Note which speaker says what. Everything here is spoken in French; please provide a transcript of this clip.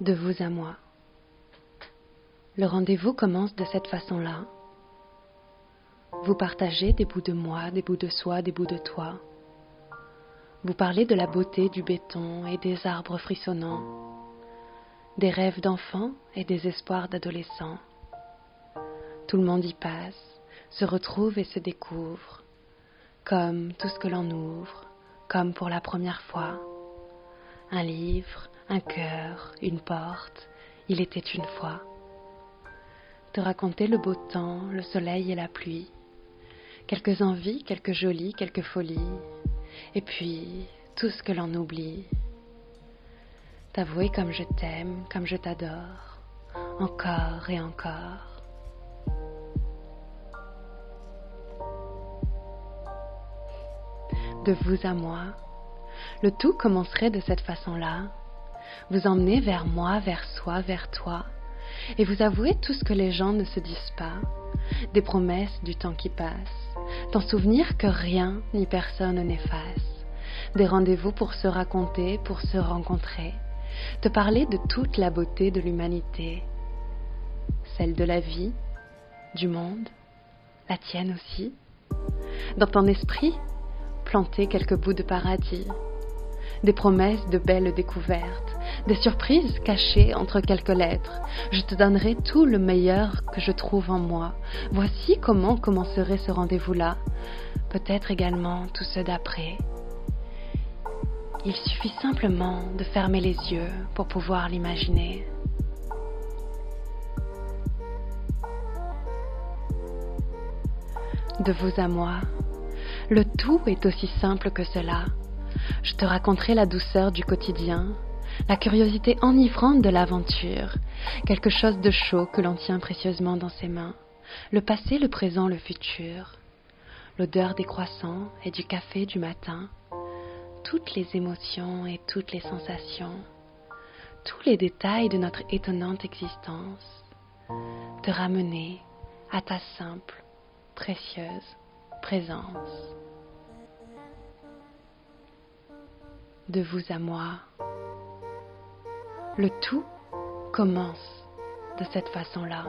Speaker 1: De vous à moi. Le rendez-vous commence de cette façon-là. Vous partagez des bouts de moi, des bouts de soi, des bouts de toi. Vous parlez de la beauté du béton et des arbres frissonnants, des rêves d'enfants et des espoirs d'adolescents. Tout le monde y passe, se retrouve et se découvre, comme tout ce que l'on ouvre, comme pour la première fois. Un livre, un cœur, une porte, il était une fois. Te raconter le beau temps, le soleil et la pluie, quelques envies, quelques jolies, quelques folies, et puis tout ce que l'on oublie. T'avouer comme je t'aime, comme je t'adore, encore et encore. De vous à moi, le tout commencerait de cette façon-là, vous emmener vers moi, vers soi, vers toi, et vous avouer tout ce que les gens ne se disent pas, des promesses du temps qui passe, t'en souvenir que rien ni personne n'efface, des rendez-vous pour se raconter, pour se rencontrer, te parler de toute la beauté de l'humanité, celle de la vie, du monde, la tienne aussi, dans ton esprit, planter quelques bouts de paradis, des promesses de belles découvertes, des surprises cachées entre quelques lettres. Je te donnerai tout le meilleur que je trouve en moi. Voici comment commencerait ce rendez-vous-là. Peut-être également tout ce d'après. Il suffit simplement de fermer les yeux pour pouvoir l'imaginer. De vous à moi, le tout est aussi simple que cela. Je te raconterai la douceur du quotidien, la curiosité enivrante de l'aventure, quelque chose de chaud que l'on tient précieusement dans ses mains, le passé, le présent, le futur, l'odeur des croissants et du café du matin, toutes les émotions et toutes les sensations, tous les détails de notre étonnante existence, te ramener à ta simple, précieuse présence. De vous à moi, le tout commence de cette façon-là.